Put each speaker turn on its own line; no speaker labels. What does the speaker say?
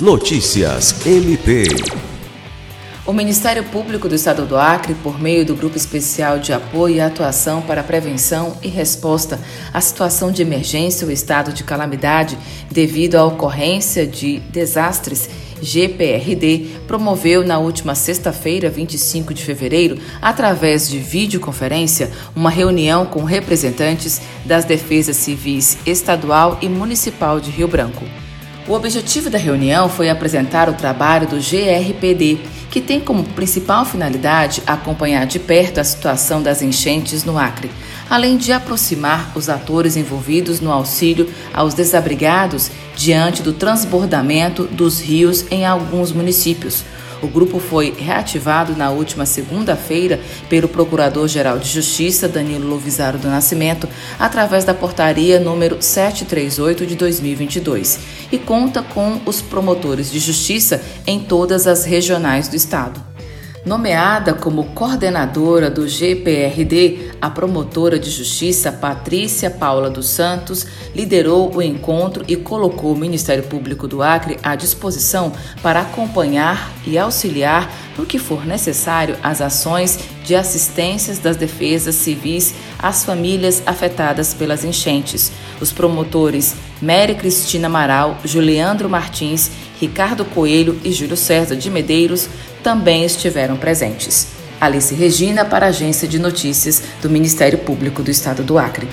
Notícias MP.
O Ministério Público do Estado do Acre, por meio do Grupo Especial de Apoio e Atuação para Prevenção e Resposta à Situação de Emergência ou Estado de Calamidade devido à ocorrência de desastres, GPRD, promoveu na última sexta-feira, 25 de fevereiro, através de videoconferência, uma reunião com representantes das defesas civis estadual e municipal de Rio Branco. O objetivo da reunião foi apresentar o trabalho do GRPD, que tem como principal finalidade acompanhar de perto a situação das enchentes no Acre, além de aproximar os atores envolvidos no auxílio aos desabrigados diante do transbordamento dos rios em alguns municípios o grupo foi reativado na última segunda-feira pelo Procurador-Geral de Justiça, Danilo Lovisaro do Nascimento, através da portaria número 738 de 2022 e conta com os promotores de justiça em todas as regionais do estado. Nomeada como coordenadora do GPRD, a promotora de justiça Patrícia Paula dos Santos liderou o encontro e colocou o Ministério Público do Acre à disposição para acompanhar e auxiliar no que for necessário as ações de assistências das defesas civis às famílias afetadas pelas enchentes. Os promotores Mary Cristina Amaral, Juliandro Martins, Ricardo Coelho e Júlio César de Medeiros também estiveram presentes. Alice Regina, para a Agência de Notícias do Ministério Público do Estado do Acre.